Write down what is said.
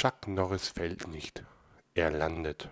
Chuck Norris fällt nicht, er landet.